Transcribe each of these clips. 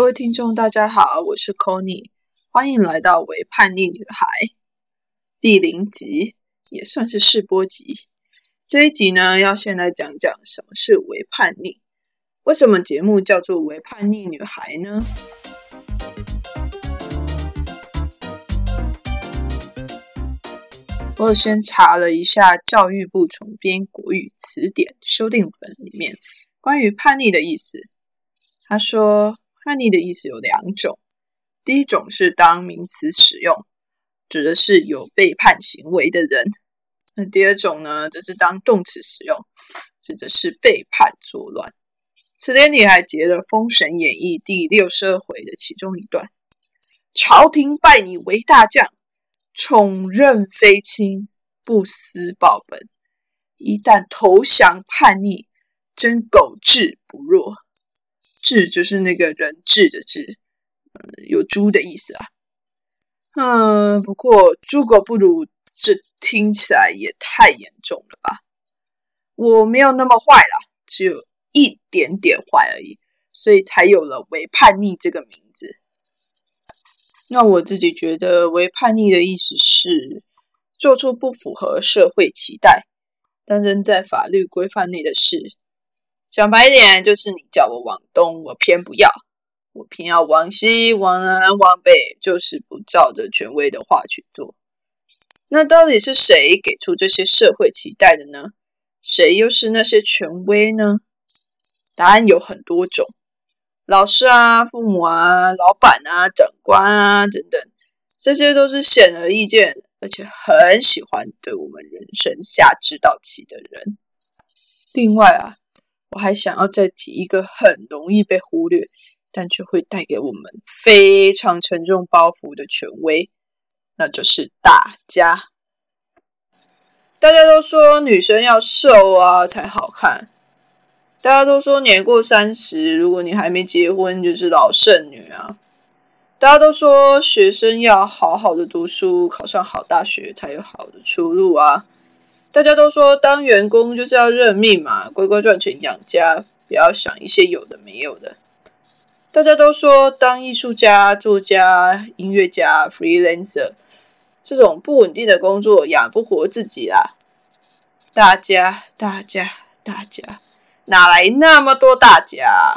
各位听众，大家好，我是 c o n y 欢迎来到《为叛逆女孩》第零集，也算是试播集。这一集呢，要先来讲讲什么是为叛逆，为什么节目叫做《为叛逆女孩》呢？我有先查了一下教育部重编国语词典修订本里面关于叛逆的意思。他说，叛逆的意思有两种，第一种是当名词使用，指的是有背叛行为的人；那第二种呢，则是当动词使用，指的是背叛作乱。词典里还截了《封神演义》第六十二回的其中一段：“朝廷拜你为大将。”宠任非亲，不思报本。一旦投降叛逆，真狗智不弱。智就是那个人质的智，嗯，有猪的意思啊。嗯，不过猪狗不如，这听起来也太严重了吧？我没有那么坏啦，只有一点点坏而已，所以才有了为叛逆这个名字。那我自己觉得，为叛逆的意思是做出不符合社会期待，但仍在法律规范内的事。讲白点，就是你叫我往东，我偏不要；我偏要往西、往南、往北，就是不照着权威的话去做。那到底是谁给出这些社会期待的呢？谁又是那些权威呢？答案有很多种。老师啊，父母啊，老板啊，长官啊，等等，这些都是显而易见，而且很喜欢对我们人生下指导棋的人。另外啊，我还想要再提一个很容易被忽略，但却会带给我们非常沉重包袱的权威，那就是大家。大家都说女生要瘦啊才好看。大家都说年过三十，如果你还没结婚，就是老剩女啊。大家都说学生要好好的读书，考上好大学才有好的出路啊。大家都说当员工就是要认命嘛，乖乖赚钱养家，不要想一些有的没有的。大家都说当艺术家、作家、音乐家、freelancer 这种不稳定的工作养不活自己啦。大家，大家，大家。哪来那么多大家？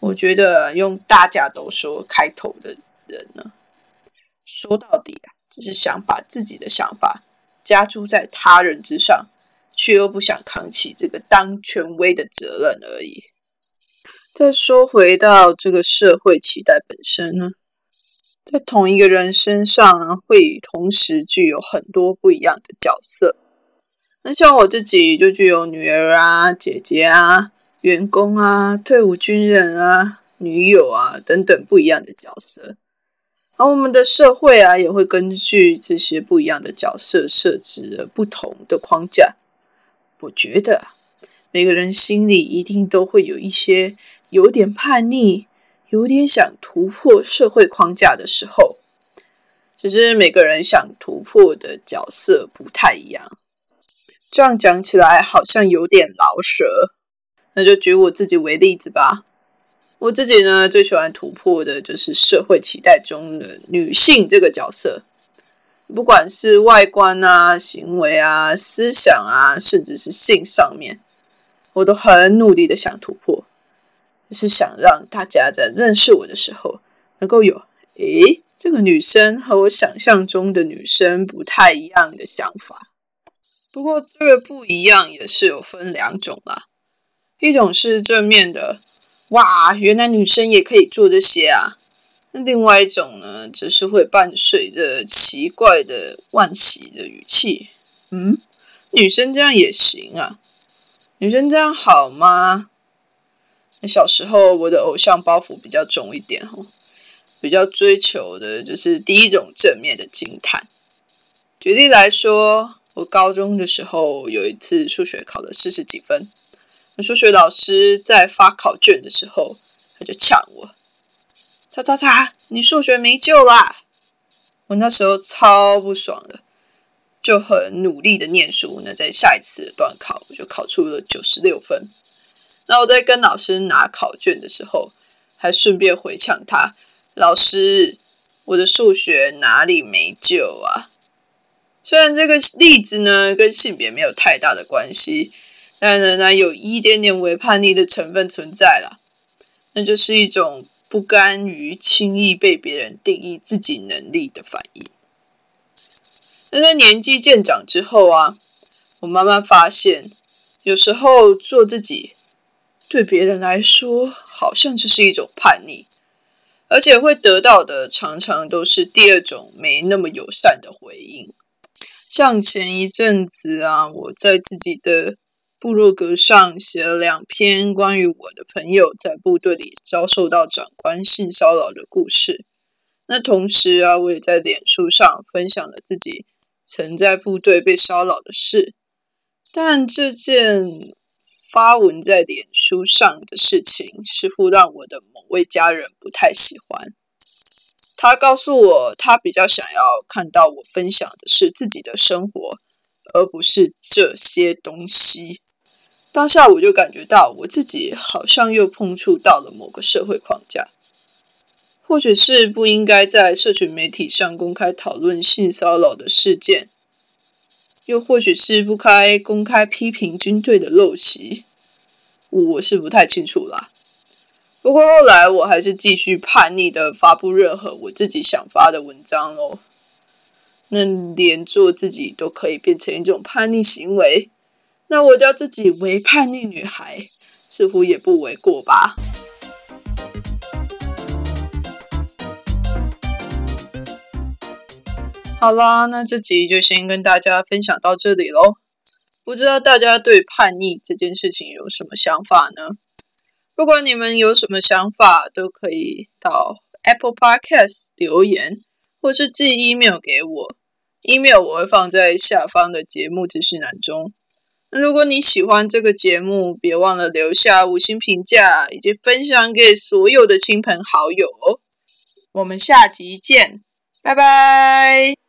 我觉得用“大家都说”开头的人呢，说到底啊，只是想把自己的想法加诸在他人之上，却又不想扛起这个当权威的责任而已。再说回到这个社会期待本身呢，在同一个人身上会同时具有很多不一样的角色。那像我自己就具有女儿啊、姐姐啊、员工啊、退伍军人啊、女友啊等等不一样的角色，而我们的社会啊也会根据这些不一样的角色设置了不同的框架。我觉得每个人心里一定都会有一些有点叛逆、有点想突破社会框架的时候，只是每个人想突破的角色不太一样。这样讲起来好像有点老舍，那就举我自己为例子吧。我自己呢，最喜欢突破的就是社会期待中的女性这个角色，不管是外观啊、行为啊、思想啊，甚至是性上面，我都很努力的想突破，就是想让大家在认识我的时候，能够有诶，这个女生和我想象中的女生不太一样的想法。不过这个不一样也是有分两种啦，一种是正面的，哇，原来女生也可以做这些啊。那另外一种呢，只是会伴随着奇怪的惋惜的语气，嗯，女生这样也行啊？女生这样好吗？那小时候我的偶像包袱比较重一点哦，比较追求的就是第一种正面的惊叹。举例来说。我高中的时候有一次数学考了四十几分，数学老师在发考卷的时候，他就呛我：“叉叉叉，你数学没救啦！”我那时候超不爽的，就很努力的念书。那在下一次段考，我就考出了九十六分。那我在跟老师拿考卷的时候，还顺便回呛他：“老师，我的数学哪里没救啊？”虽然这个例子呢跟性别没有太大的关系，但仍然有一点点为叛逆的成分存在了。那就是一种不甘于轻易被别人定义自己能力的反应。那在年纪渐长之后啊，我慢慢发现，有时候做自己，对别人来说好像就是一种叛逆，而且会得到的常常都是第二种没那么友善的回应。像前一阵子啊，我在自己的部落格上写了两篇关于我的朋友在部队里遭受到长官性骚扰的故事。那同时啊，我也在脸书上分享了自己曾在部队被骚扰的事。但这件发文在脸书上的事情，似乎让我的某位家人不太喜欢。他告诉我，他比较想要看到我分享的是自己的生活，而不是这些东西。当下我就感觉到，我自己好像又碰触到了某个社会框架，或许是不应该在社群媒体上公开讨论性骚扰的事件，又或许是不该公开批评军队的陋习，我是不太清楚啦。不过后来我还是继续叛逆的发布任何我自己想发的文章喽。那连做自己都可以变成一种叛逆行为，那我叫自己为叛逆女孩，似乎也不为过吧。好啦，那这集就先跟大家分享到这里喽。不知道大家对叛逆这件事情有什么想法呢？如果你们有什么想法，都可以到 Apple Podcast 留言，或是寄 email 给我。email 我会放在下方的节目资讯栏中。如果你喜欢这个节目，别忘了留下五星评价，以及分享给所有的亲朋好友哦。我们下集见，拜拜。